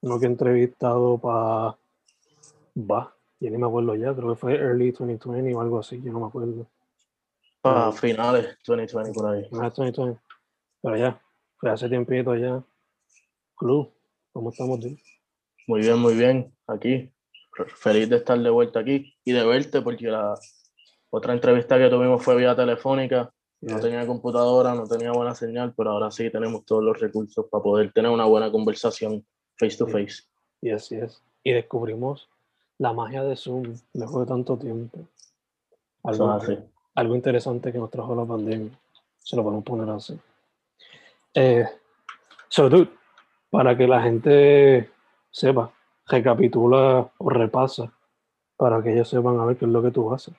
uno que he entrevistado para. Va, ya ni me acuerdo ya, creo que fue early 2020 o algo así, yo no me acuerdo. Para finales 2020 por ahí. Finales 2020. Pero ya, fue hace tiempito ya. Club, ¿cómo estamos, tío? Muy bien, muy bien. Aquí. Feliz de estar de vuelta aquí y de verte porque la otra entrevista que tuvimos fue vía telefónica. No tenía computadora, no tenía buena señal, pero ahora sí tenemos todos los recursos para poder tener una buena conversación face to face. Yes, yes. Y descubrimos la magia de Zoom después de tanto tiempo. Algo, así. algo interesante que nos trajo la pandemia. Se lo podemos poner así. Eh, so, dude, para que la gente sepa, recapitula o repasa para que ellos sepan a ver qué es lo que tú haces.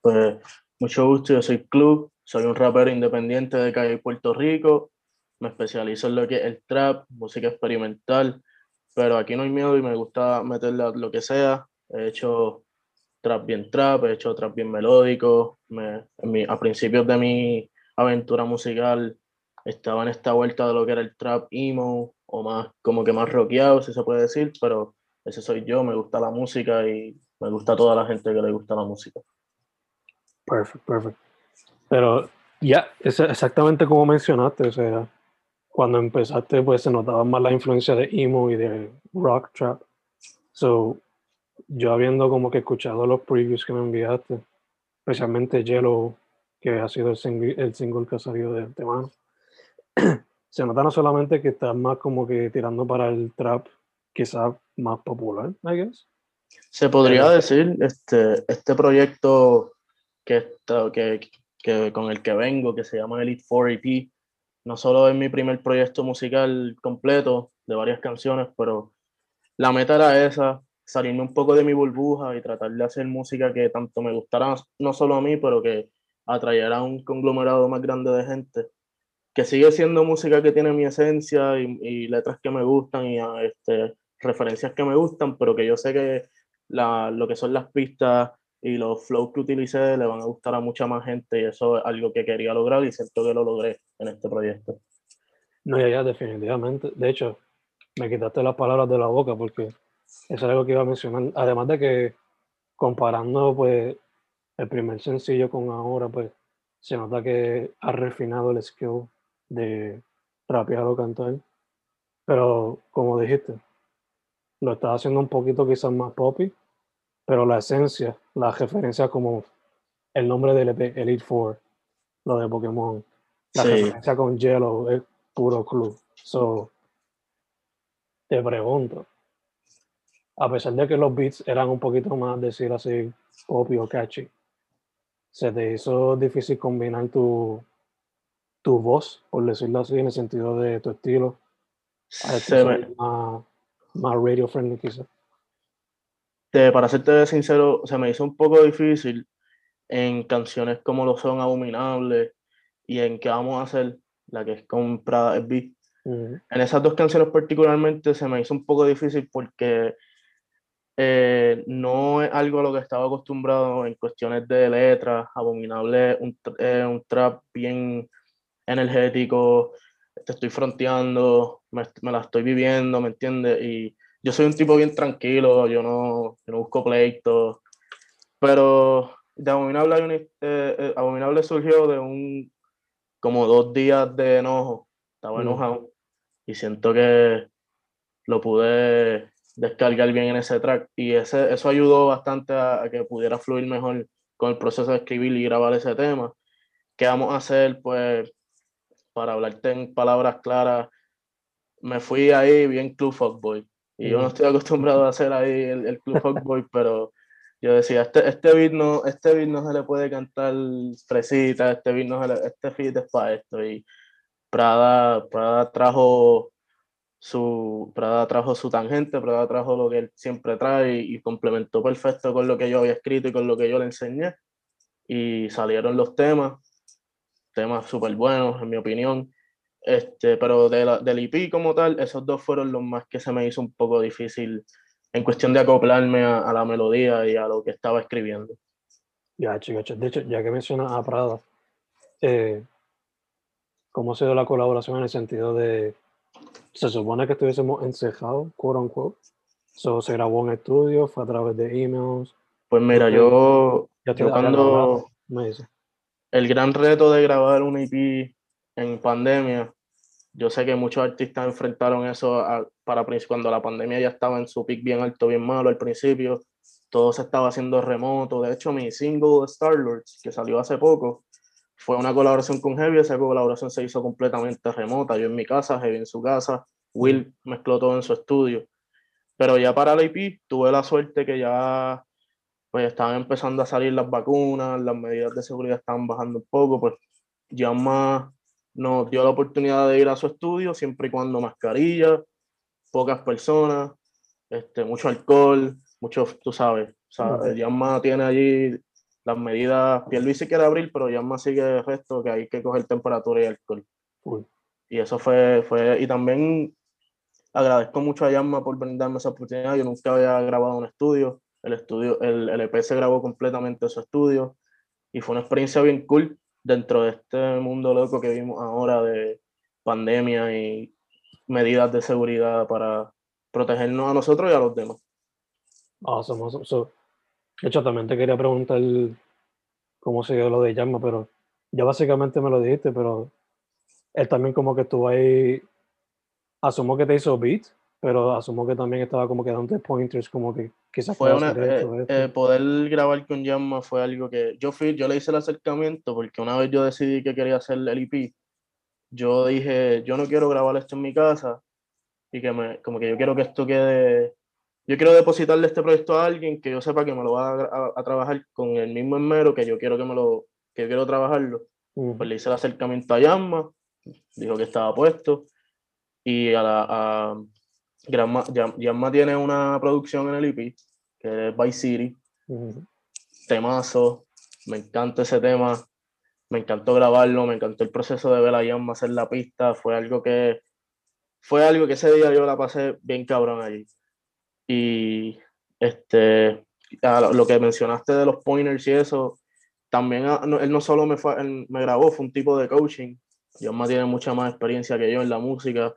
Pues mucho gusto, yo soy Club, soy un rapero independiente de Calle Puerto Rico, me especializo en lo que es el trap, música experimental, pero aquí no hay miedo y me gusta meterle lo que sea. He hecho trap bien trap, he hecho trap bien melódico. Me, mi, a principios de mi aventura musical estaba en esta vuelta de lo que era el trap emo o más como que más rockeado, si se puede decir, pero ese soy yo, me gusta la música y me gusta toda la gente que le gusta la música. Perfecto, perfecto. Pero ya, es exactamente como mencionaste, o sea, cuando empezaste pues se notaba más la influencia de emo y de rock trap. So, yo habiendo como que escuchado los previews que me enviaste, especialmente Yellow, que ha sido el single, el single que ha salido de antemano, se nota no solamente que estás más como que tirando para el trap, quizás más popular, I guess. Se podría decir, este, este proyecto que, está, que, que, con el que vengo, que se llama Elite 4 EP, no solo es mi primer proyecto musical completo de varias canciones, pero la meta era esa, salirme un poco de mi burbuja y tratar de hacer música que tanto me gustara, no solo a mí, pero que atrayera a un conglomerado más grande de gente, que sigue siendo música que tiene mi esencia y, y letras que me gustan y este, referencias que me gustan, pero que yo sé que la, lo que son las pistas y los flows que utilicé le van a gustar a mucha más gente y eso es algo que quería lograr y siento que lo logré en este proyecto. No, ya, ya, definitivamente. De hecho, me quitaste las palabras de la boca porque eso es algo que iba a mencionar. Además de que comparando pues el primer sencillo con ahora, pues se nota que ha refinado el skill de rapear o cantar. Pero como dijiste, lo estás haciendo un poquito quizás más poppy, pero la esencia, la referencia como el nombre del EP, Elite Four, lo de Pokémon, la Sí. referencia con Yellow es puro club. So, te pregunto, a pesar de que los beats eran un poquito más, decir así, poppy o catchy, ¿se te hizo difícil combinar tu, tu voz, por decirlo así, en el sentido de tu estilo, a este me- más, más radio friendly quizás? Te- para serte sincero, se me hizo un poco difícil en canciones como lo son Abominables y en qué vamos a hacer, la que es con Prada SB. En esas dos canciones particularmente se me hizo un poco difícil porque eh, no es algo a lo que estaba acostumbrado en cuestiones de letras, abominable, un, eh, un trap bien energético, te estoy fronteando, me, me, la estoy viviendo, ¿me entiendes? Y yo soy un tipo bien tranquilo, yo no, yo no busco pleitos, pero de Abominable, eh, Abominable surgió de un, como dos días de enojo, estaba mm. enojado y siento que lo pude descargar bien en ese track y ese, eso ayudó bastante a, que pudiera fluir mejor con el proceso de escribir y grabar ese tema. ¿Qué vamos a hacer? Pues para hablarte en palabras claras, me fui ahí bien Club Fuckboy. Y yo no estoy acostumbrado a hacer ahí el, el Club Fuckboy, pero yo decía, este, este, beat no, este beat no se le puede cantar fresita, este beat no se le, este beat es para esto. Y Prada, Prada trajo su Prada trajo su tangente, Prada trajo lo que él siempre trae y, complementó perfecto con lo que yo había escrito y con lo que yo le enseñé. Y salieron los temas, temas súper buenos, en mi opinión. Este, pero de la, del IP como tal, esos dos fueron los más que se me hizo un poco difícil en cuestión de acoplarme a, la melodía y a lo que estaba escribiendo. Ya, chicos, de hecho, ya que mencionas a Prada, eh, ¿cómo ha sido la colaboración en el sentido de se supone que estuviésemos encejados, quote unquote. So, se grabó en estudio, fue a través de emails. Pues mira, yo, yo cuando el gran reto de grabar un EP en pandemia, yo sé que muchos artistas enfrentaron eso para cuando la pandemia ya estaba en su pic bien alto, bien malo al principio, todo se estaba haciendo remoto. De hecho, mi single Star-Lords, que salió hace poco, fue una colaboración con Heavy, esa colaboración se hizo completamente remota, yo en mi casa, Heavy en su casa, Will mezcló todo en su estudio. Pero ya para la IP tuve la suerte que ya pues estaban empezando a salir las vacunas, las medidas de seguridad estaban bajando un poco, pues ya más nos dio la oportunidad de ir a su estudio, siempre y cuando mascarilla, pocas personas, este, mucho alcohol, mucho, tú sabes, o sea, Yamma tiene allí las medidas, Pierluisi quiere abrir, pero Yamma sigue el resto que hay que coger temperatura y alcohol. Y eso fue, fue, y también agradezco mucho a Yamma por brindarme esa oportunidad. Yo nunca había grabado un estudio. El estudio, el, el EP se grabó completamente en su estudio y fue una experiencia bien cool dentro de este mundo loco que vimos ahora de pandemia y medidas de seguridad para protegernos a nosotros y a los demás. Awesome, awesome. So, de hecho, también te quería preguntar cómo se dio lo de Yamma, pero ya básicamente me lo dijiste, pero él también como que estuvo ahí, asumo que te hizo beat, pero asumo que también estaba como que dando pointers, como que quizás fue una, eh, eh, poder grabar con Yamma fue algo que yo fui, yo le hice el acercamiento porque una vez yo decidí que quería hacer el EP, yo dije, yo no quiero grabar esto en mi casa y que me, como que yo quiero que esto quede yo quiero depositarle este proyecto a alguien que yo sepa que me lo va a, trabajar con el mismo enmero que yo quiero que me lo, que yo quiero trabajarlo. Pues le hice el acercamiento a Yamma, dijo que estaba puesto, y a la, a Yamma, tiene una producción en el IP, que es Vice City, temazo, me encanta ese tema, me encantó grabarlo, me encantó el proceso de ver a Yamma hacer la pista, fue algo que, fue algo que ese día yo la pasé bien cabrón allí. Y este, lo que mencionaste de los pointers y eso, también ah, él no solo me, fue, me grabó, fue un tipo de coaching. más tiene mucha más experiencia que yo en la música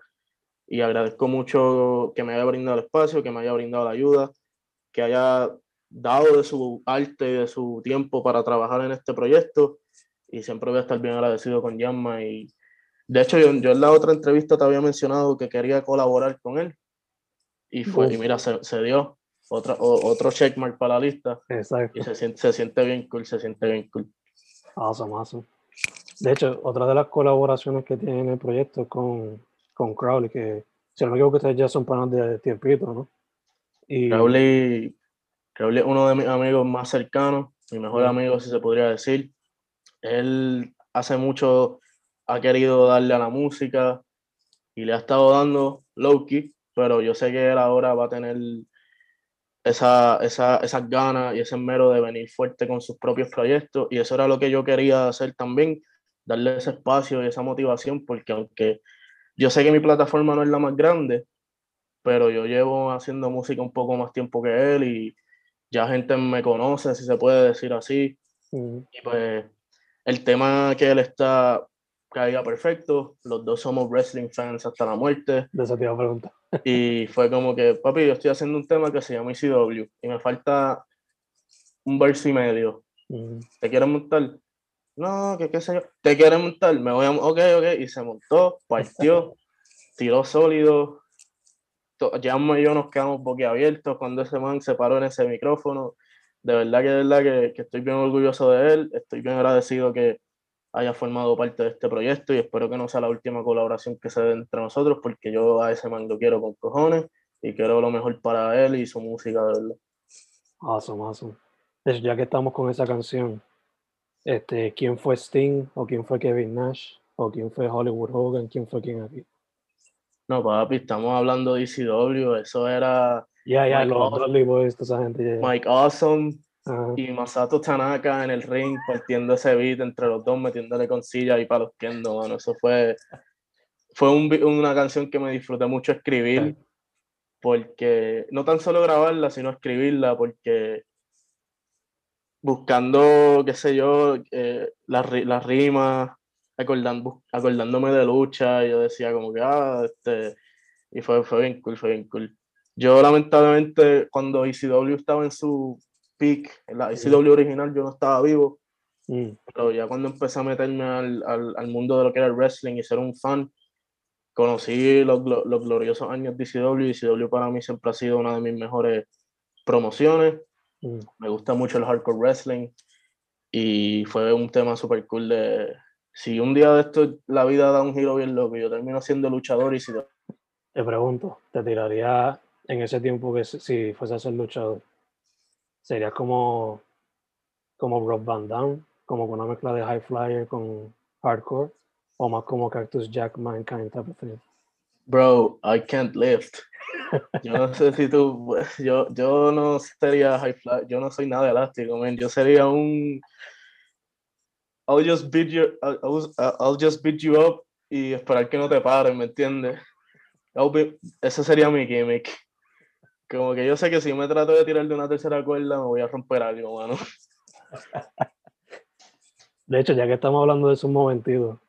y agradezco mucho que me haya brindado el espacio, que me haya brindado la ayuda, que haya dado de su arte y de su tiempo para trabajar en este proyecto y siempre voy a estar bien agradecido con Yamma y de hecho yo, yo en la otra entrevista te había mencionado que quería colaborar con él y fue, y mira, se, se dio otra, otro checkmark para la lista. Exacto. Y se siente, se siente bien cool, se siente bien cool. Awesome, awesome. De hecho, otra de las colaboraciones que tiene el proyecto con, con Crowley, que si no me equivoco, ustedes ya son panas de tiempito, ¿no? Y... Crowley, Crowley es uno de mis amigos más cercanos, mi mejor amigo, si se podría decir. Él hace mucho ha querido darle a la música y le ha estado dando Loki, pero yo sé que él ahora va a tener esa, esa, esas ganas y ese mero de venir fuerte con sus propios proyectos y eso era lo que yo quería hacer también, darle ese espacio y esa motivación, porque aunque yo sé que mi plataforma no es la más grande, pero yo llevo haciendo música un poco más tiempo que él y ya gente me conoce, si se puede decir así. Y pues el tema que él está caiga perfecto, los dos somos wrestling fans hasta la muerte. De esa te iba a preguntar. Y fue como que, papi, yo estoy haciendo un tema que se llama ECW y me falta un verso y medio. ¿Te quieres montar? No, que qué sé yo. ¿Te quieres montar? Me voy a... Ok, ok. Y se montó, partió, tiró sólido. Llamo y yo nos quedamos boquiabiertos cuando ese man se paró en ese micrófono. De verdad que de verdad que, que estoy bien orgulloso de él. Estoy bien agradecido que haya formado parte de este proyecto y espero que no sea la última colaboración que se dé entre nosotros porque yo a ese man lo quiero con cojones y quiero lo mejor para él y su música de verdad. Awesome, awesome. Ya que estamos con esa canción, este, ¿quién fue Sting o quién fue Kevin Nash o quién fue Hollywood Hogan? ¿Quién fue quién aquí? No, papi, estamos hablando de ECW, eso era... Ya, ya, los Boys, toda esa gente. Mike Awesome, y Masato Tanaka en el ring partiendo ese beat entre los dos, metiéndole con silla y palos kendo, mano. Eso fue, fue un, una canción que me disfruté mucho escribir, porque no tan solo grabarla, sino escribirla, porque buscando, qué sé yo, eh, las, las rimas, acordando, acordándome de lucha, yo decía como que, ah, este, y fue, fue bien cool, fue bien cool. Yo lamentablemente cuando ECW estaba en su peak, en la ICW original yo no estaba vivo, mm. pero ya cuando empecé a meterme al, al, al, mundo de lo que era el wrestling y ser un fan, conocí los, los gloriosos años de ICW y ICW para mí siempre ha sido una de mis mejores promociones. Mm. Me gusta mucho el hardcore wrestling y fue un tema súper cool de si un día de esto la vida da un giro bien loco yo termino siendo luchador y si... Te pregunto, ¿te tiraría en ese tiempo que si fuese a ser luchador? sería como, como Rob Van Damme, como con una mezcla de High Flyer con Hardcore, o más como Cactus Jack Mankind type of thing. Bro, I can't lift. Yo no sé si tú, yo, yo no sería High Flyer, yo no soy nada elástico, man. Yo sería un I'll just beat you, I'll, I'll, just beat you up y esperar que no te paren, ¿me entiendes? Ese sería mi gimmick. Como que yo sé que si me trato de tirar de una tercera cuerda, me voy a romper algo, mano. De hecho, ya que estamos hablando de esos momentitos,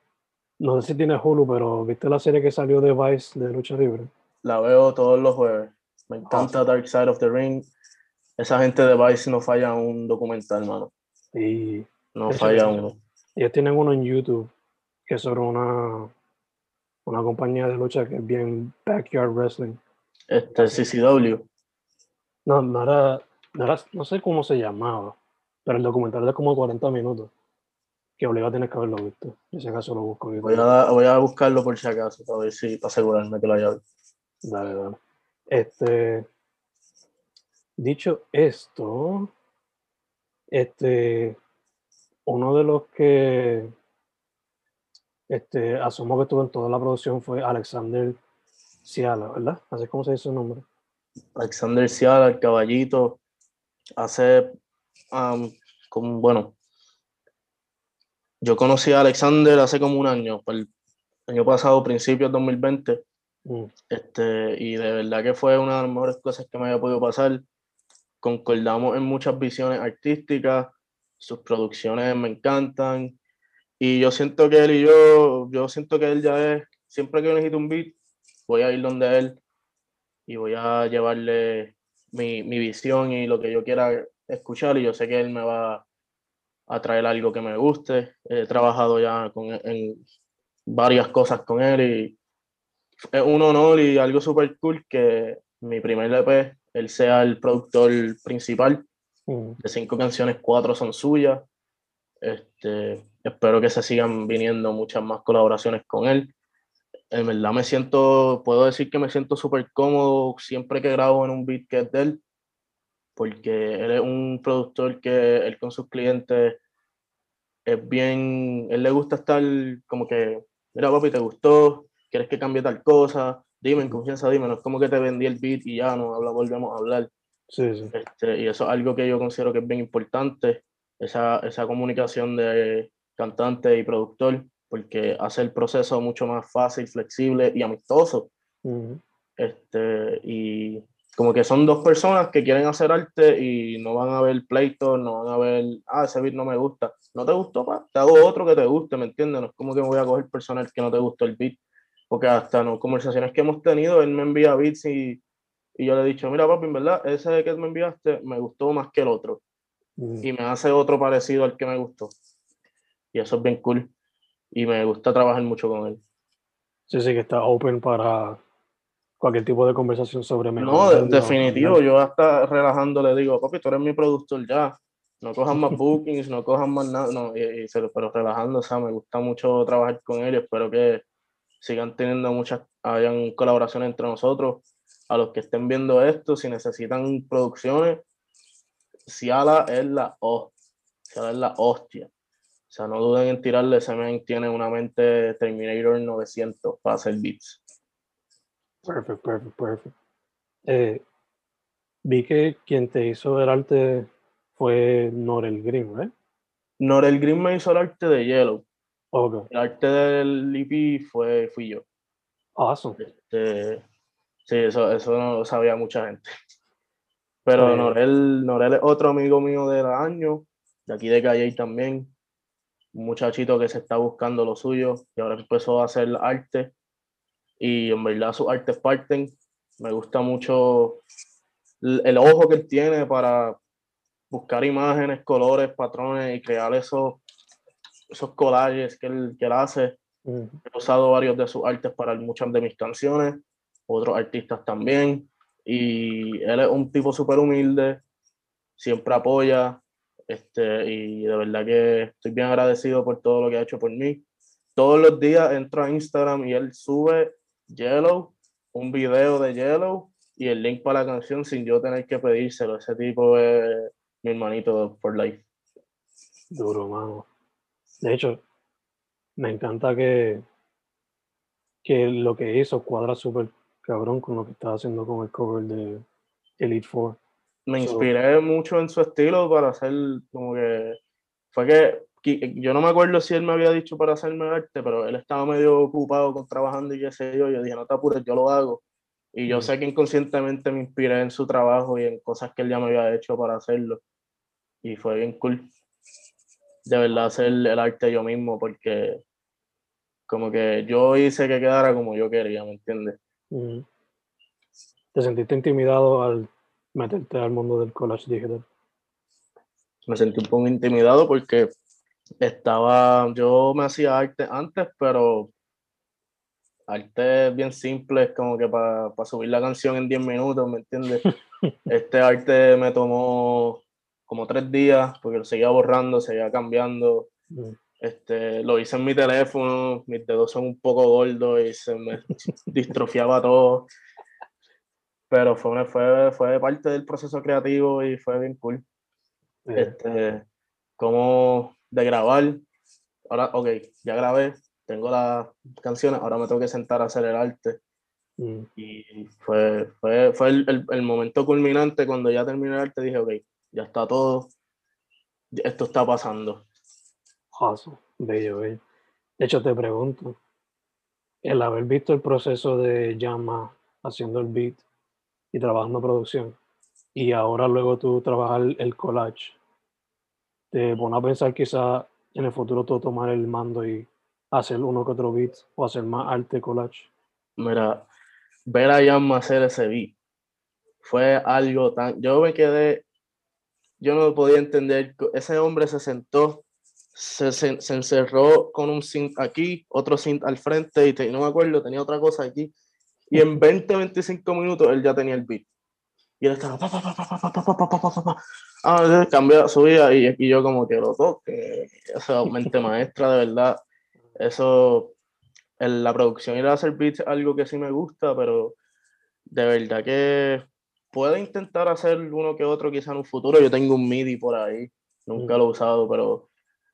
no sé si tienes Hulu, pero ¿viste la serie que salió de Vice de Lucha Libre? La veo todos los jueves. Me encanta Dark Side of the Ring. Esa gente de Vice no falla un documental, mano. Y no falla uno. Ellos tienen uno en YouTube que es sobre una, una compañía de lucha que es bien backyard wrestling. Este, CCW. No, no era, no sé cómo se llamaba, pero el documental de como 40 minutos, que obliga tienes que haberlo visto. Y si acaso lo busco. Voy a, voy a buscarlo por si acaso, para ver si, para asegurarme que lo haya visto. Dale, dale. Este, dicho esto, este, uno de los que este, asumo que estuvo en toda la producción fue Alexander Ciala, ¿verdad? Así es como se dice su nombre. Alexander Ciala, el caballito, hace, como, bueno, yo conocí a Alexander hace como un año, el año pasado, principios de 2020, mm. Este, y de verdad que fue una de las mejores cosas que me había podido pasar. Concordamos en muchas visiones artísticas, sus producciones me encantan, y yo siento que él y yo, yo siento que él ya es, siempre que yo necesito un beat, voy a ir donde él y voy a llevarle mi, mi, visión y lo que yo quiera escuchar y yo sé que él me va a traer algo que me guste. He trabajado ya con, en varias cosas con él y es un honor y algo súper cool que mi primer EP, él sea el productor principal. Mm. De cinco canciones, cuatro son suyas. Este, espero que se sigan viniendo muchas más colaboraciones con él en verdad me siento, puedo decir que me siento súper cómodo siempre que grabo en un beat que es de él, porque él es un productor que él con sus clientes es bien, él le gusta estar como que, mira papi, ¿te gustó? ¿Quieres que cambie tal cosa? Dime, en confianza, dime, no es como que te vendí el beat y ya no habla, volvemos a hablar. Sí, sí. Este, y eso es algo que yo considero que es bien importante, esa, esa comunicación de cantante y productor porque hace el proceso mucho más fácil, flexible y amistoso. este, y como que son dos personas que quieren hacer arte y no van a ver pleito, no van a ver, ah, ese beat no me gusta. ¿No te gustó, pa? Te hago otro que te guste, ¿me entiendes? No es como que me voy a coger personal que no te gustó el beat. Porque hasta no conversaciones que hemos tenido, él me envía beats y, y yo le he dicho, mira, papi, en verdad, ese que me enviaste me gustó más que el otro. Mm. Y me hace otro parecido al que me gustó. Y eso es bien cool. Y me gusta trabajar mucho con él. Sí, sí, que está open para cualquier tipo de conversación sobre No, definitivo. Yo hasta relajando le digo, papi, tú eres mi productor ya. No cojan más bookings, no cojan más nada. No, y, pero relajando, o sea, me gusta mucho trabajar con él. Espero que sigan teniendo muchas, hayan colaboraciones entre nosotros. A los que estén viendo esto, si necesitan producciones, Ciala es la hostia. Ciala es la hostia. O sea, no duden en tirarle, ese men tiene una mente Terminator 900 para hacer beats. Perfecto, perfecto, perfecto. Eh, vi que quien te hizo el arte fue Norel Green, ¿eh? Norel Green me hizo el arte de Yellow. Okay. El arte del EP fue, fui yo. Awesome. Este, sí, eso, eso no lo sabía mucha gente. Pero Norel, Norel es otro amigo mío del año, de aquí de Calle también. Un muchachito que se está buscando lo suyo y ahora empezó a hacer arte y en verdad sus artes parten. Me gusta mucho el, ojo que él tiene para buscar imágenes, colores, patrones y crear esos, esos collages que él, que él hace. He usado varios de sus artes para muchas de mis canciones, otros artistas también. Y él es un tipo súper humilde, siempre apoya. Este, y de verdad que estoy bien agradecido por todo lo que ha hecho por mí. Todos los días entro a Instagram y él sube Yellow, un video de Yellow y el link para la canción sin yo tener que pedírselo. Ese tipo es mi hermanito for life. Duro, mano. De hecho, me encanta que, que lo que hizo cuadra súper cabrón con lo que estaba haciendo con el cover de Elite Four. Me inspiré mucho en su estilo para hacer como que fue que yo no me acuerdo si él me había dicho para hacerme arte, pero él estaba medio ocupado con trabajando y qué sé yo. Yo dije, no te apures, yo lo hago. Y yo sé que inconscientemente me inspiré en su trabajo y en cosas que él ya me había hecho para hacerlo. Y fue bien cool. De verdad hacer el arte yo mismo, porque como que yo hice que quedara como yo quería, ¿me entiendes? ¿Te sentiste intimidado al meterte al mundo del collage digital? Me sentí un poco intimidado porque estaba, yo me hacía arte antes, pero arte bien simple, es como que para subir la canción en 10 minutos, ¿me entiendes? Este arte me tomó como tres días, porque lo seguía borrando, seguía cambiando. Mm. Este, lo hice en mi teléfono, mis dedos son un poco gordos y se me distrofiaba todo. Pero fue, fue, fue parte del proceso creativo y fue bien cool. Este, como de grabar. Ahora, ok, ya grabé, tengo las canciones, ahora me tengo que sentar a hacer el arte. Mm. Y fue, fue, fue el, el, momento culminante cuando ya terminé el arte, dije, ok, ya está todo, esto está pasando. Awesome. Bello, bello. De hecho, te pregunto, el haber visto el proceso de Llama haciendo el beat y trabajando producción, y ahora luego tú trabajar el collage, te pone a pensar quizá en el futuro tú tomar el mando y hacer uno que otro beat o hacer más arte collage? Mira, ver a Jan hacer ese beat fue algo tan... Yo me quedé, yo no podía entender, ese hombre se sentó, se, se, encerró con un synth aquí, otro synth al frente y no me acuerdo, tenía otra cosa aquí. Y en 20, 25 minutos él ya tenía el beat. Y él estaba, ah, cambió, subía y, y yo como que lo toque, esa mente maestra, de verdad, eso, en la producción y el hacer beats es algo que sí me gusta, pero de verdad que puedo intentar hacer uno que otro quizá en un futuro, yo tengo un MIDI por ahí, nunca lo he usado, pero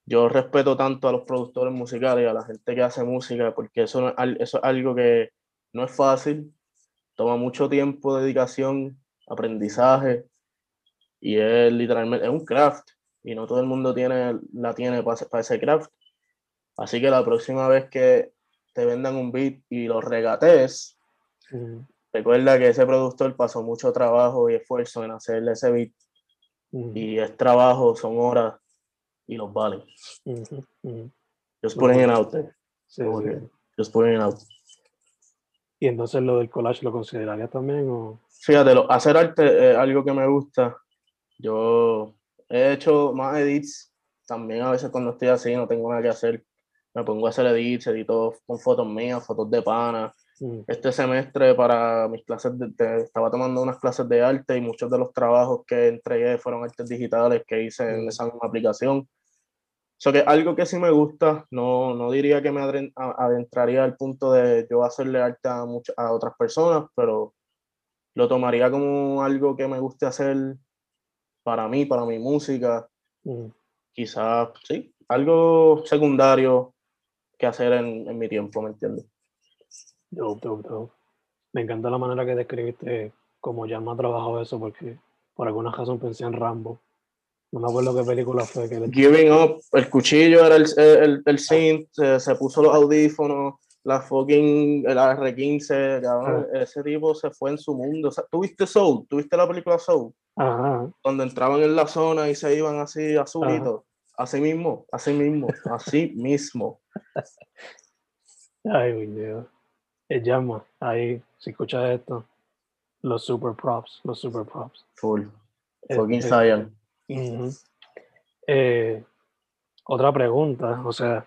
yo respeto tanto a los productores musicales y a la gente que hace música, porque eso, eso es algo que no es fácil, toma mucho tiempo, dedicación, aprendizaje y es literalmente es un craft y no todo el mundo tiene la tiene para, ese craft. Así que la próxima vez que te vendan un beat y lo regates, Ujú, recuerda que ese productor pasó mucho trabajo y esfuerzo en hacerle ese beat ujú, y es trabajo, son horas y los vale. ujú, ujú. Just putting it out there. Sí, sí. Just putting it out. Y entonces lo del collage lo considerarías también o Fíjate, lo- hacer arte es algo que me gusta. Yo he hecho más edits también a veces cuando estoy así, no tengo nada que hacer. Me pongo a hacer edits, edito con fotos mías, fotos de pana. Este semestre para mis clases, de, de- estaba tomando unas clases de arte y muchos de los trabajos que entregué fueron artes digitales que hice en esa misma aplicación. So que algo que sí me gusta, no, no diría que me adentraría al punto de yo hacerle arte a, much- a otras personas, pero lo tomaría como algo que me guste hacer para mí, para mi música, mm. quizás, sí, algo secundario que hacer en, en mi tiempo, ¿me entiendes? Dope, dope, dope. Me encanta la manera que describiste cómo ya me ha trabajado eso porque por alguna razón pensé en Rambo. No me acuerdo qué película fue que Giving Up, el cuchillo era el, el, el synth, se, se puso los audífonos, la fucking, el R15, cabrón, ese tipo se fue en su mundo. O sea, ¿Tuviste Soul? ¿Tuviste la película Soul? Ajá, Donde entraban en la zona y se iban así azulitos. Así mismo, así mismo, así mismo. ay, mi Dios. Es llama, ahí, si escuchas esto, los super props, los super props. Full. Fucking Este, Zion. Ujú. Eh, otra pregunta, o sea,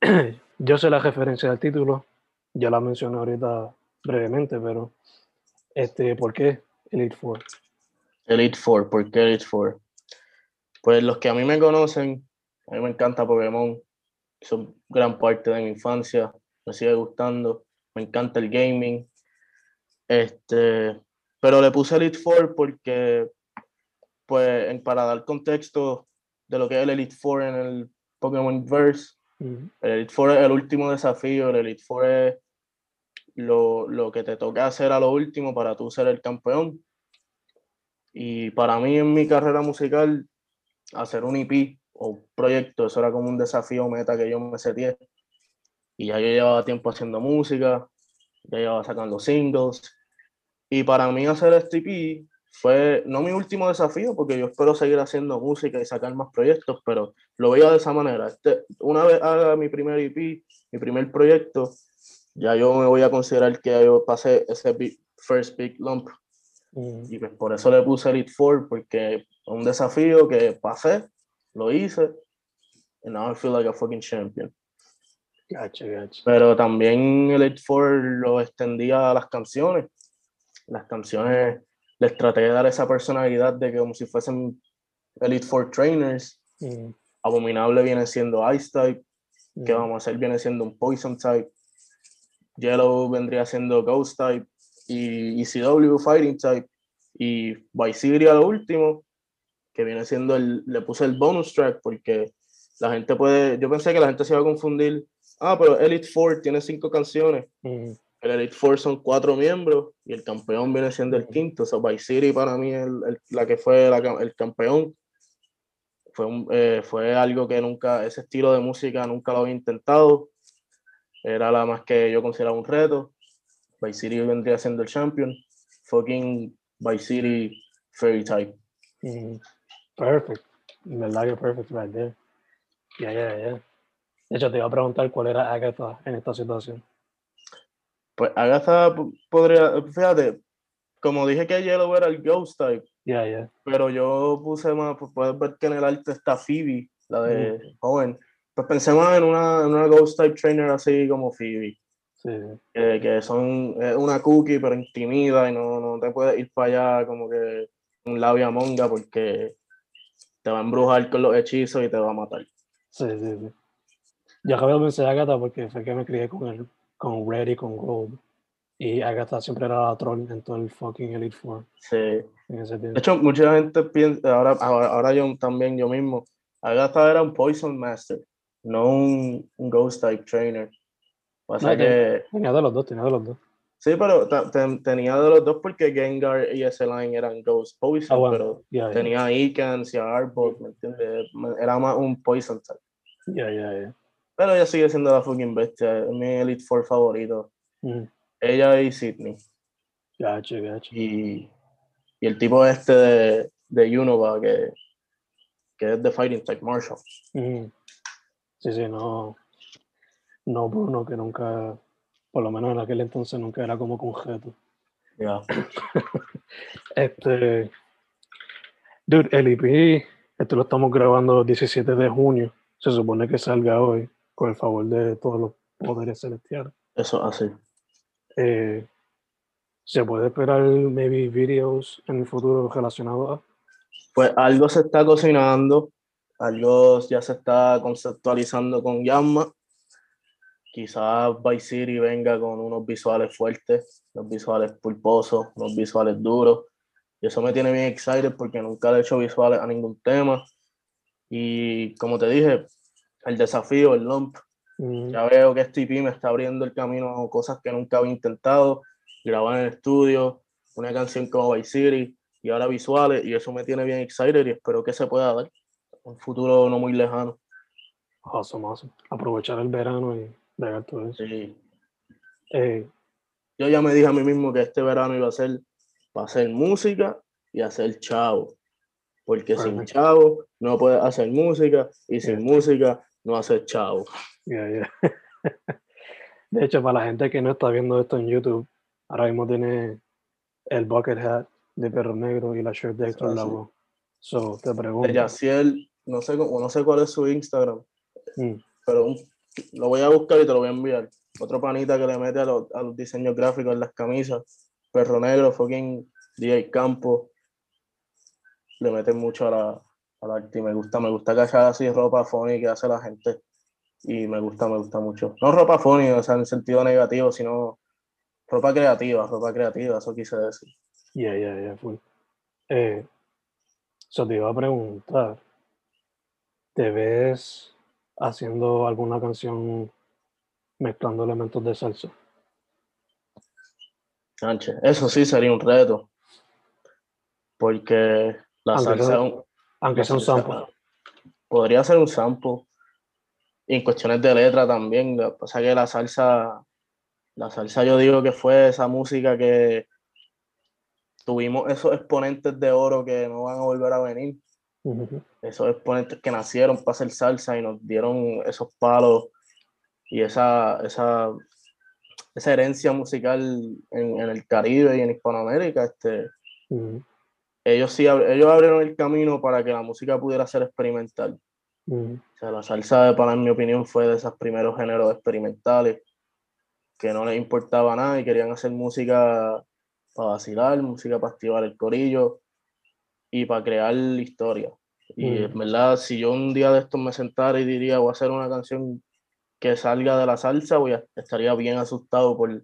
yo sé la referencia del título, ya la mencioné ahorita brevemente, pero este, ¿por qué Elite Four? Elite Four, ¿por qué Elite Four? Pues los que a mí me conocen, a mí me encanta Pokémon, son gran parte de mi infancia, me sigue gustando, me encanta el gaming. Este, pero le puse Elite Four porque, pues, para dar contexto de lo que es el Elite Four en el Pokémon Verse, el Elite Four es el último desafío, el Elite Four es lo, lo que te toca hacer a lo último para tú ser el campeón. Y para mí en mi carrera musical, hacer un EP o un proyecto, eso era como un desafío meta que yo me seteé. Y ya yo llevaba tiempo haciendo música, ya llevaba sacando singles. Y para mí hacer este EP fue no mi último desafío, porque yo espero seguir haciendo música y sacar más proyectos, pero lo veía de esa manera. Este, una vez haga mi primer EP, mi primer proyecto, ya yo me voy a considerar que yo pasé ese big- first big lump. ujú. Y pues por eso le puse Elite Four, porque un desafío que pasé, lo hice, and now I feel like a fucking champion. Gacho, gacho. Pero también Elite Four lo extendía a las canciones. Las canciones les traté de dar esa personalidad de que como si fuesen Elite Four trainers. Ujú, Abominable viene siendo Ice Type, que ujú. vamos a hacer viene siendo un Poison Type. Yellow vendría siendo Ghost Type. Y ECW Fighting Type. Y Vice a lo último, que viene siendo el. Le puse el bonus track porque la gente puede. Yo pensé que la gente se iba a confundir. Ah, pero Elite Four tiene cinco canciones. Ujú, El Elite Four son cuatro miembros y el campeón viene siendo el quinto. O sea, Vice City para mí el- el- la que fue la el campeón. Fue, un- eh, fue algo que nunca, ese estilo de música nunca lo había intentado. Era la más que yo consideraba un reto. Vice City vendría siendo el champion. Fucking Vice City Fairy Type. ujú. Perfect. En verdad que perfect right there. Ya, ya, ya. De hecho, te iba a preguntar cuál era Agatha en esta situación. Pues Agatha podría, fíjate, como dije que Yellow era el Ghost Type, Ya, ya. pero yo puse más, pues puedes ver que en el arte está Phoebe, la de joven. Pues pensé más en una, en una Ghost Type Trainer así como Phoebe, Sí, que, que son es una cookie pero intimida y no, no te puedes ir para allá como que un labia monga porque te va a embrujar con los hechizos y te va a matar. sí, sí. sí. Yo acabé de pensar Agatha porque fue que me crié con el, con Red y con Gold. Y Agatha siempre era la troll en todo el fucking Elite Four Sí. De hecho, mucha gente piensa, ahora, ahora, ahora yo también, yo mismo, Agatha era un Poison Master, no un, un Ghost Type Trainer. Pasa No, que, Tenía de los dos, tenía de los dos. sí, pero ten- tenía de los dos porque Gengar y ese line eran Ghost Poison, Ah, bueno. pero ya, tenía a Icans y a Arbok, ¿me entiendes? Era más un Poison Type. ya, ya, ya. Pero ella sigue siendo la fucking bestia, es mi Elite Four favorito. Mm, Ella y Sydney. Gacho, gacho. Y, y el tipo este de, de Unova, que, que es de Fighting Type Marshall. Mm. Sí, sí, no. No, Bruno, que nunca, por lo menos en aquel entonces, nunca era como conjeto. Ya. Este. Dude, el EP, esto lo estamos grabando el 17 de junio. Se supone que salga hoy, con el favor de todos los poderes celestiales. Eso así. Eh, ¿Se puede esperar, maybe, videos en el futuro relacionados a? Pues algo se está cocinando, algo ya se está conceptualizando con Yamma. Quizás Vice City venga con unos visuales fuertes, unos visuales pulposos, unos visuales duros. Y eso me tiene bien excited porque nunca le he hecho visuales a ningún tema. Y como te dije, el desafío, el lump, Mm, ya veo que este EP me está abriendo el camino a cosas que nunca había intentado, grabar en el estudio, una canción como Vice City y ahora visuales, y eso me tiene bien excited y espero que se pueda dar un futuro no muy lejano. awesome, awesome. Aprovechar el verano y bregar todo eso. Sí. Eh, Yo ya me dije a mí mismo que este verano iba a ser para hacer música y hacer chavo, porque sin chavo no puedes hacer música y sin música no hacer chavo. Yeah, yeah. De hecho, para la gente que no está viendo esto en YouTube, ahora mismo tiene el bucket hat de perro negro y la shirt de Héctor Ah. Lavoe. So, te De pregunto. Yaciel, no sé, cómo- no sé cuál es su Instagram, mm, pero un- lo voy a buscar y te lo voy a enviar. Otro panita que le mete a los, a los diseños gráficos en las camisas. Perro Negro, fucking DJ Campo. Le mete mucho a la, al arte y me gusta, me gusta cachar así ropa funny que hace la gente. Y me gusta, me gusta mucho. No ropa funny, o sea, en el sentido negativo, sino ropa creativa, ropa creativa, eso quise decir. Yeah, yeah, yeah, full. Eh, so te iba a preguntar, ¿te ves haciendo alguna canción mezclando elementos de salsa? Sánchez, eso sí sería un reto. Porque la Aunque salsa sea- Aunque sea un sample. Podría ser un sample. Y en cuestiones de letra también. Lo que pasa es que la salsa, la salsa yo digo que fue esa música que tuvimos esos exponentes de oro que no van a volver a venir. Esos exponentes que nacieron para hacer salsa y nos dieron esos palos y esa, esa, esa herencia musical en, en el Caribe y en Hispanoamérica. Este. Ellos sí ellos abrieron el camino para que la música pudiera ser experimental. Ujú. O sea, la salsa en mi opinión, fue de esos primeros géneros experimentales que no les importaba nada y querían hacer música para vacilar, música para activar el corillo y para crear historia. Y Mm. en verdad, si yo un día de estos me sentara y diría, voy a hacer una canción que salga de la salsa, voy a- estaría bien asustado por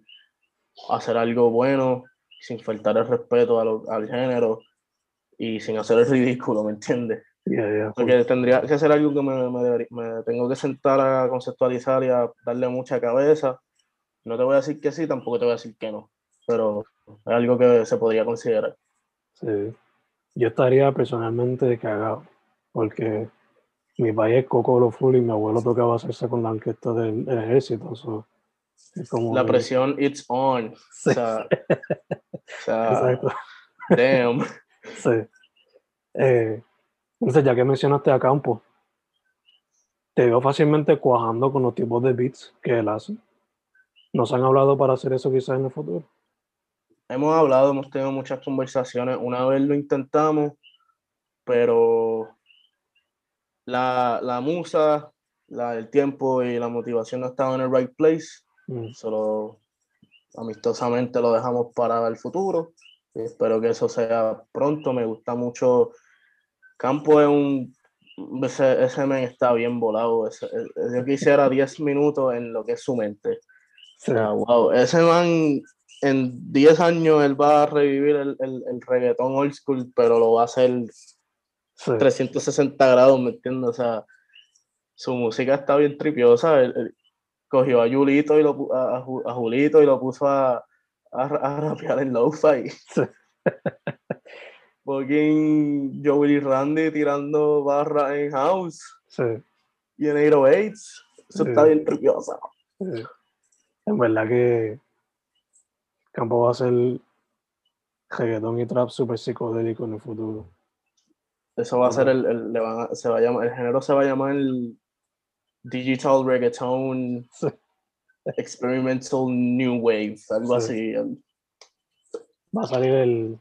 hacer algo bueno, sin faltar el respeto a lo- al género y sin hacer el ridículo, ¿me entiendes? Yeah, yeah. Porque tendría que ser algo que me, me debería- me tengo que sentar a conceptualizar y a darle mucha cabeza. No te voy a decir que sí, tampoco te voy a decir que no, pero es algo que se podría considerar. Sí. Yo estaría personalmente cagado, porque mi país es Cocolo Full y mi abuelo tocaba salsa con la orquesta del, del ejército. so, es como La presión, it's on. Sí. O sea, o sea, Exacto. damn. Sí. Eh, entonces, ya que mencionaste a Campo, te veo fácilmente cuajando con los tipos de beats que él hace. ¿Nos han hablado para hacer eso quizás en el futuro? Hemos hablado, hemos tenido muchas conversaciones. Una vez lo intentamos, pero la, la musa, la, el tiempo y la motivación no estaban en el right place. Mm, Solo amistosamente lo dejamos para el futuro. Espero que eso sea pronto. Me gusta mucho. Campo es un. Ese, ese men está bien volado. ese- e- yo quisiera 10 minutos en lo que es su mente. sí, O sea, wow, ese man en 10 años él va a revivir el, el, el reggaetón old school, pero lo va a hacer sí, 360 grados, ¿me entiendes? O sea, su música está bien tripiosa. Él, él cogió a Julito y lo, a, a Julito y lo puso a, a, a rapear en lo-fi. Sí. Fucking Joey Randy tirando barra en house sí. y en 808s. Eso está bien tripioso. Eh, En verdad que Campo va a ser reggaetón y trap super psicodélico en el futuro. Eso va a ser el, el, le se va a llamar, el género se va a llamar el Digital Reggaeton Sí. Experimental New Wave, algo Sí. así. el- Va a salir el,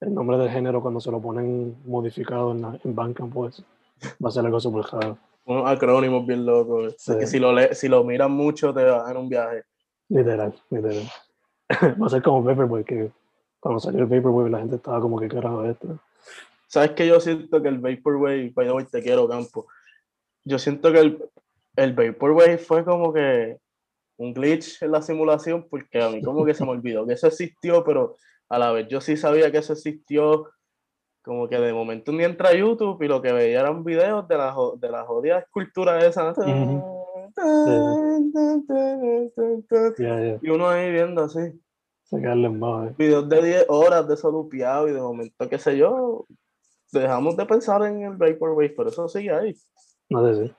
el nombre del género cuando se lo ponen modificado en, la, en Bandcamp, pues. Va a ser algo super raro. unos acrónimos bien locos. Sí. Que si lo, le, si lo miras mucho te en un viaje. Literal, literal. Va a ser como Vaporwave, que cuando salió el Vaporwave la gente estaba como que carajo es esto. ¿Sabes que Yo siento que el Vaporwave, by the way, te quiero, Campo. Yo siento que el, el Vaporwave fue como que un glitch en la simulación, porque a mí como que se me olvidó que eso existió, pero a la vez yo sí sabía que eso existió. Como que de momento día entra a YouTube y lo que veía eran videos de la, de la jodida escultura esa. Ya, ya. Y uno ahí viendo así. En bajo, eh. videos de 10 horas de eso lupeado y de momento, qué sé yo, dejamos de pensar en el Vaporwave, pero eso sigue ahí. No sé si.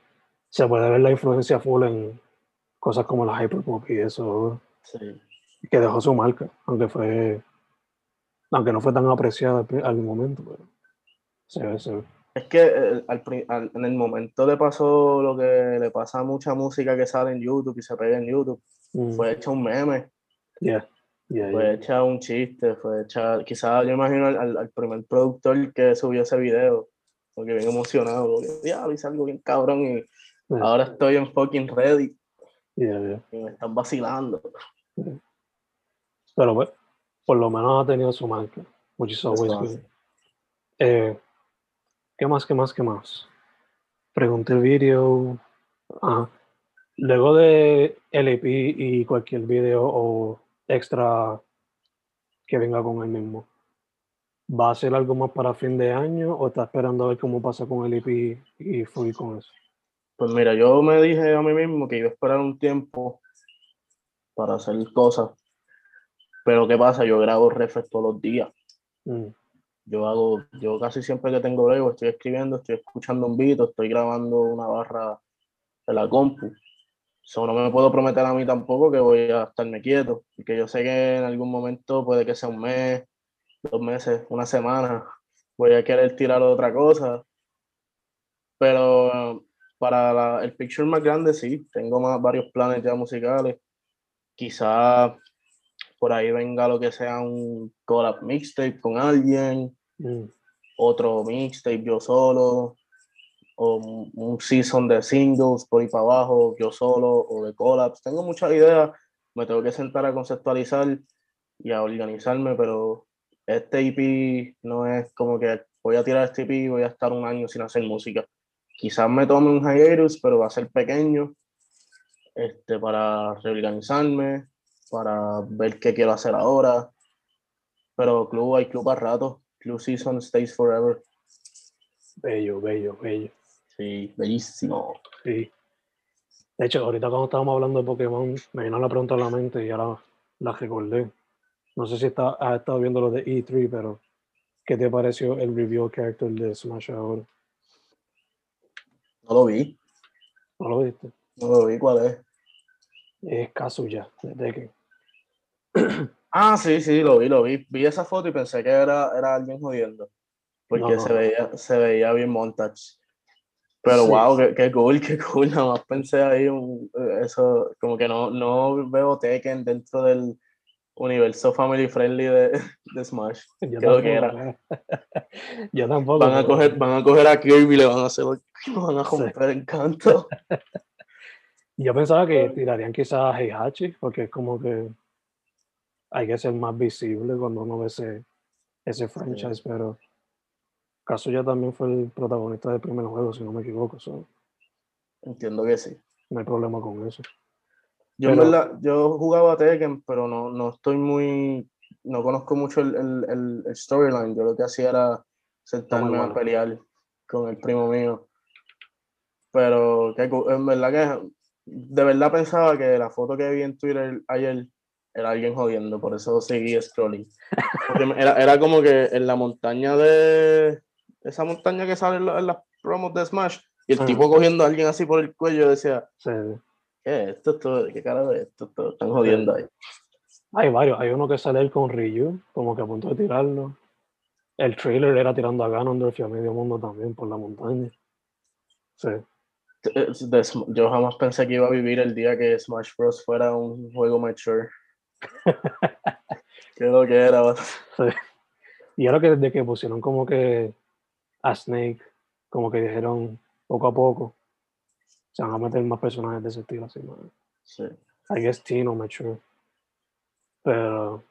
Se puede ver la influencia full en cosas como la hyperpop y eso, Sí. que dejó su marca, aunque fue, aunque no fue tan apreciada al, momento, pero se ve, se ve. Es que eh, al en el momento le pasó lo que le pasa a mucha música que sale en YouTube y se pega en YouTube. Mm, Fue hecha un meme, yeah, yeah, fue yeah. hecha un chiste, fue hecha, quizás yo imagino al, primer productor que subió ese video, porque bien emocionado, porque ya hice algo bien cabrón y ahora estoy en fucking ready yeah, yeah. y me están vacilando. Pero pues, por lo menos ha tenido su marca, which is always good. Eh, ¿Qué más, qué más, qué más? Pregunté el video. Ajá. Luego de LP y cualquier video o extra que venga con el mismo, ¿va a ser algo más para fin de año o está esperando a ver cómo pasa con el EP y fui con eso? Pues mira, yo me dije a mí mismo que iba a esperar un tiempo para hacer cosas. Pero ¿qué pasa? Yo grabo reflex todos los días. Mm, Yo hago, yo casi siempre que tengo brego estoy escribiendo, estoy escuchando un beat, estoy grabando una barra de la compu. Eso no me puedo prometer a mí tampoco que voy a estarme quieto, porque yo sé que en algún momento puede que sea un mes, dos meses, una semana, voy a querer tirar otra cosa. Pero para la- el picture más grande sí, tengo más, varios planes ya musicales. Quizá por ahí venga lo que sea un collab mixtape con alguien, mm, otro mixtape yo solo, o un, season de singles por ahí para abajo, yo solo, o de collabs. Tengo muchas ideas, me tengo que sentar a conceptualizar y a organizarme, pero este EP no es como que voy a tirar este EP y voy a estar un año sin hacer música. Quizás me tome un hiatus, pero va a ser pequeño, este, para reorganizarme, para ver qué quiero hacer ahora. Pero club hay club a rato, club season stays forever. bello, bello, bello. Sí, bellísimo. Sí. De hecho, ahorita cuando estábamos hablando de Pokémon, me vino la pregunta a la mente y ahora la recordé. No sé si está, has estado viendo lo de E3, pero ¿qué te pareció el review character de Smash ahora? No lo vi, ¿No lo viste? no lo vi, ¿cuál es? Es Kazuya, de Tekken. Ah, sí, sí, lo vi, lo vi. Vi esa foto y pensé que era, era alguien jodiendo. Porque No. se veía, se veía bien montage. Pero Sí. wow, qué, qué cool, qué cool. Nada más pensé ahí un, eso, como que no, no veo Tekken dentro del universo family friendly de, de Smash. Yo Creo que tampoco, Yo tampoco. Van a coger, van a coger a Kirby y le van a hacer, lo van a Sí. romper el canto. Yo pensaba que tirarían quizás a Heihachi, porque es como que hay que ser más visible cuando uno ve ese, ese franchise, pero Kazuya también fue el protagonista del primer juego, si no me equivoco, so, Entiendo que sí. no hay problema con eso. Yo, Pero- verdad, yo jugaba Tekken, pero no, no estoy muy, no conozco mucho el, el, el- storyline. Yo lo que hacía era sentarme a pelear con el primo mío. Pero que, en verdad que de verdad pensaba que la foto que vi en Twitter ayer era alguien jodiendo, por eso seguí scrolling. Era, era como que en la montaña de esa montaña que sale en, la- en las promos de Smash, Y el tipo cogiendo a alguien así por el cuello decía, Sí. ¿Qué es esto? esto ¿Qué cara es esto? esto? Están jodiendo ahí. Hay varios. Hay uno que sale con Ryu, como que a punto de tirarlo. El trailer era tirando a Ganondorf y a medio mundo también por la montaña. Sí. Eh, Yo jamás pensé que iba a vivir el día que Smash Bros. fuera un juego mature. ¿Qué lo que era? sí. Y ahora que desde que pusieron como que a Snake, como que dijeron poco a poco, se van a meter más personajes de ese estilo así, más. Sí. I guess teen o mature. Pero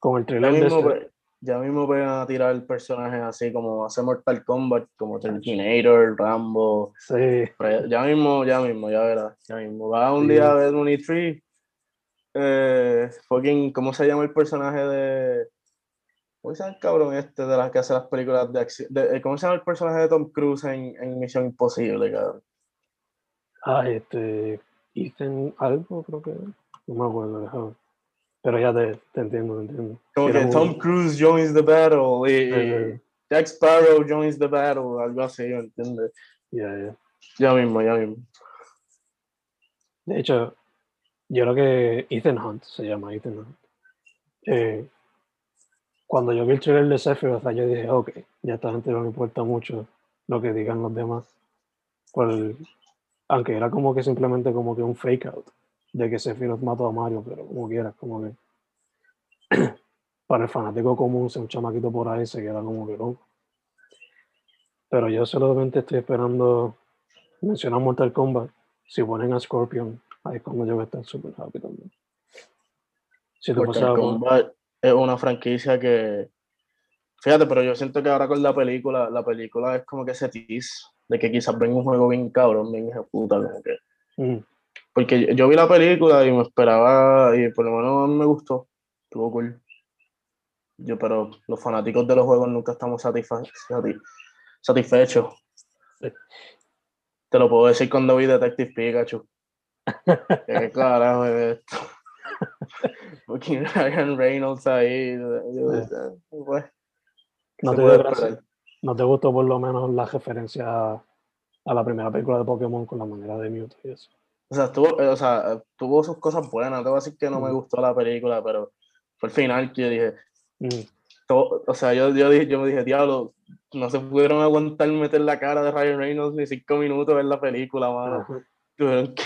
con el Ya trailer de mismo, este- ve- ya mismo van a tirar personajes así como hace Mortal Kombat, como Terminator, Rambo. Sí, Ya mismo, ya mismo, ya verás. Ya mismo. Va un Sí. día a ver un E3. Eh, fucking, ¿cómo se llama el personaje de. ¿Cómo se llama el cabrón este de las que hace las películas de acción? de- eh, ¿Cómo se llama el personaje de Tom Cruise en, en Misión Imposible, cabrón? Ah, este, Ethan algo creo que, no me acuerdo, ver. Pero ya te, te entiendo, te entiendo. Como Era que muy- Tom Cruise joins the battle y, y Eh, Jack Sparrow joins the battle, algo así, ¿me entiendes? ya, ya. Ya mismo, ya mismo. De hecho, yo creo que Ethan Hunt se llama Ethan Hunt. Eh, cuando yo vi el trailer de Sephiroth, yo dije, ok, ya esta gente no le importa mucho lo que digan los demás. Por el- aunque era como que simplemente como que un fake out de que Sephiroth mató a Mario, pero como quieras, como que para el fanático común, ser un chamaquito por ahí se queda como que loco. Pero yo solamente estoy esperando, mencionar Mortal Kombat, si ponen a Scorpion, ahí es cuando yo voy a estar súper happy también. Si tú Mortal Kombat es una franquicia que. Fíjate, pero yo siento que ahora con la película, la película es como que ese tease de que quizás venga un juego bien cabrón, bien puta, como que. Mm, Porque yo, vi la película y me esperaba, y por lo menos me gustó, estuvo cool. Yo, pero los fanáticos de los juegos nunca estamos satisfechos. Sí. Te lo puedo decir cuando vi Detective Pikachu. ¿Qué carajo es esto? Fucking Ryan Reynolds ahí. yo- Sí. pues, ¿qué No te gracia. esperar? ¿No te gustó por lo menos la referencia a, la primera película de Pokémon con la manera de Mewtwo y eso? O sea, tuvo, eh, o sea, tuvo sus cosas buenas. Te voy a decir que no me Mm. gustó la película, pero fue el final que yo dije, Mm, to- o sea, yo, yo, dije, yo me dije, diablo, no se pudieron aguantar meter la cara de Ryan Reynolds ni cinco minutos en la película, mano. Tuvieron que-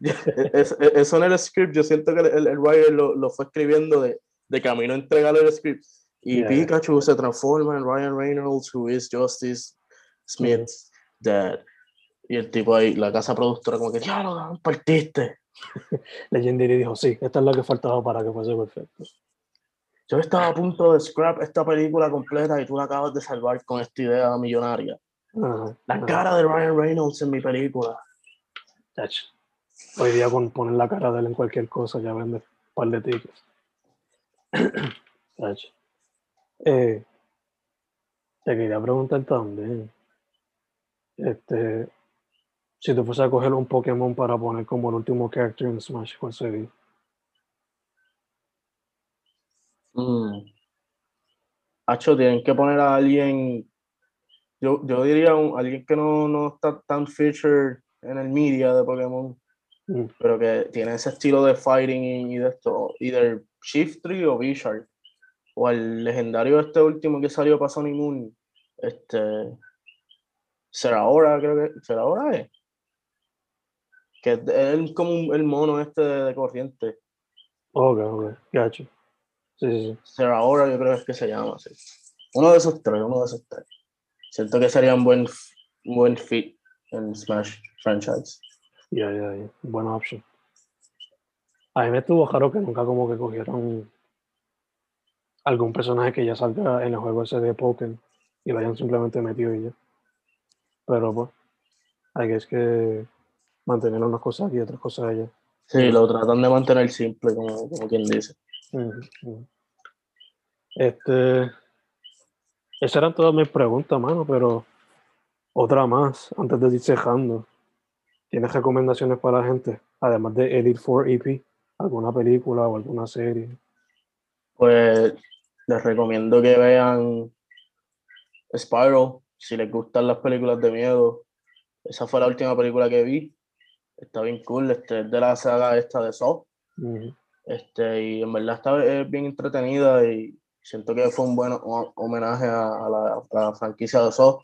es- es- eso en el script, yo siento que el, el writer lo, lo fue escribiendo de, de camino a entregarle el script. Y Yeah. Pikachu se transforma en Ryan Reynolds, who is Justice Smith's dad. Y el tipo ahí, la casa productora, como que, diablo, partiste. Legendary dijo, sí, esta es la que faltaba para que fuese perfecto. Yo estaba a punto de scrap esta película completa y tú la acabas de salvar con esta idea millonaria. La cara de Ryan Reynolds en mi película. Hoy día con poner la cara de él en cualquier cosa ya vende un par de tickets. Ach. Eh, te quería preguntar también. Este, si tú fuese a coger un Pokémon para poner como el último character en Smash, ¿cuál sería? Mm. Hacho, tienen que poner a alguien, yo, yo diría un- alguien que no, no está tan featured en el media de Pokémon, Mm, pero que tiene ese estilo de fighting y, de esto, either Shiftry o Bishard, o el legendario este último que salió para Sonic Moon, este, Serahora, creo que, Serahora es, que es es como el mono este de, de corriente, Ok, ok, gacho. Sí, sí, sí. Serahora yo creo que es que se llama. Uno de esos tres, uno de esos tres. Siento que sería un buen, un buen fit en Smash franchise. Ya, ya, ya. Buena opción. A mí me estuvo raro que nunca como que cogieron algún personaje que ya salga en el juego ese de Pokémon y lo hayan simplemente metido y ya. Pero pues, hay que es que mantener unas cosas aquí y otras cosas allá. Sí, lo tratan de mantener simple, como, como quien dice. Este, esas eran todas mis preguntas, mano, pero otra más, antes de ir cerrando. ¿Tienes recomendaciones para la gente? Además de Elite 4 EP, alguna película o alguna serie. Pues les recomiendo que vean Spiral, si les gustan las películas de miedo. esa fue la última película que vi. Está bien cool, este, es de la saga esta de Saw. Este, y en verdad está es bien entretenida y siento que fue un buen ho- homenaje a, a la, a la franquicia de Saw.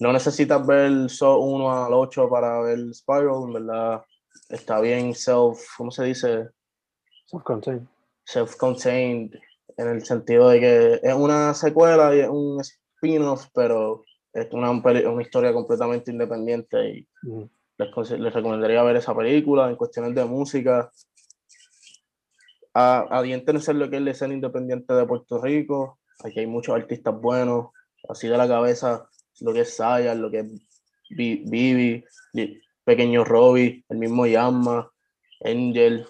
No necesitas ver Saw 1 al 8 para ver Spiral, en verdad está bien self, ¿cómo se dice? Self-contained. Self-contained, en el sentido de que es una secuela y es un spin-off, pero es una, una historia completamente independiente y Ujú. les, conse- les recomendaría ver esa película en cuestiones de música. A, adiéntense en lo que es la escena independiente de Puerto Rico. Aquí hay muchos artistas buenos. Así de la cabeza, lo que es Saya, lo que es Li- Pequeño Robbie, el mismo Yamma, Angel.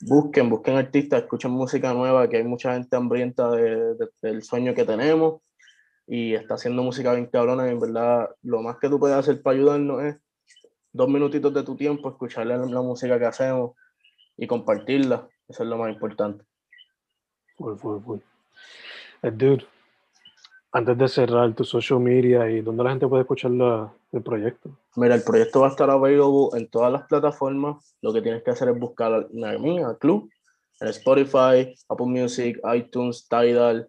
Busquen, busquen artistas, escuchen música nueva, que hay mucha gente hambrienta de- de- del sueño que tenemos. Y está haciendo música bien cabrona. Y en verdad, lo más que tú puedes hacer para ayudarnos es dos minutitos de tu tiempo, escucharle la, música que hacemos y compartirla. Eso es lo más importante. Full, full, full. Eh, dude, antes de cerrar tu social media y dónde la gente puede escuchar la- el proyecto. Mira, el proyecto va a estar available en todas las plataformas. Lo que tienes que hacer es buscar a mí, al club, en Spotify, Apple Music, iTunes, Tidal,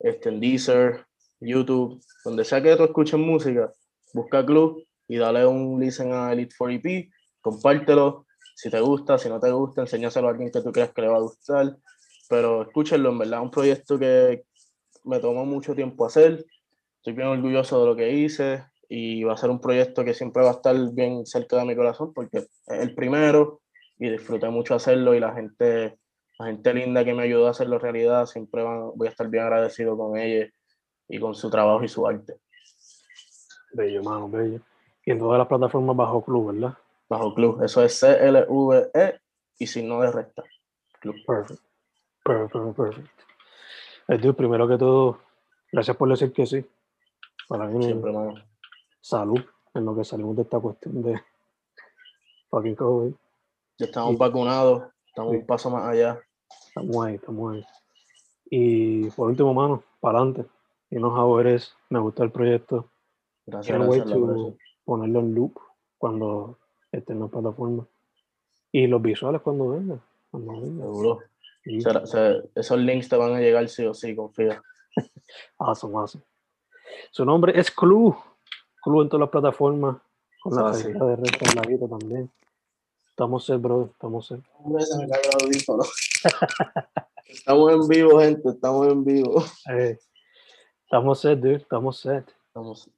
este, en Deezer, YouTube, donde sea que tú escuches música, busca club y dale un listen a Elite 4EP, compártelo. Si te gusta, si no te gusta, enséñaselo a alguien que tú creas que le va a gustar. Pero escúchenlo, en verdad, un proyecto que me tomó mucho tiempo hacer. Estoy bien orgulloso de lo que hice y va a ser un proyecto que siempre va a estar bien cerca de mi corazón porque es el primero y disfruté mucho hacerlo y la gente, la gente linda que me ayudó a hacerlo realidad, siempre van- voy a estar bien agradecido con ella y con su trabajo y su arte. Bello, mano, bello. Y en todas las plataformas bajo club, ¿verdad? Bajo Club, eso es C-L-V-E y si no de resta. Club. Perfect. Perfect, perfect. Dude, primero que todo, gracias por decir que sí. Para mí, Siempre, mano. salud en lo que salimos de esta cuestión de fucking COVID. Ya estamos Sí. vacunados, estamos Sí. un paso más allá. Estamos ahí, estamos ahí. Y por último, mano, para adelante. Y no eres, me gusta el proyecto. Gracias, Can't wait gracias. aprecio. to ponerlo en loop cuando esté en la plataforma. Y los visuales cuando vengan. Cuando vengan. Seguro. Sí. Será- se- esos links te van a llegar sí o sí, confía. Awesome, awesome. Su nombre es Clue. Clue en todas las plataformas. Con la Ah, sí. de resto al ladito también. Estamos set, bro. Estamos set. Estamos en vivo, gente, estamos en vivo. Eh, estamos set, dude. Estamos set. Estamos,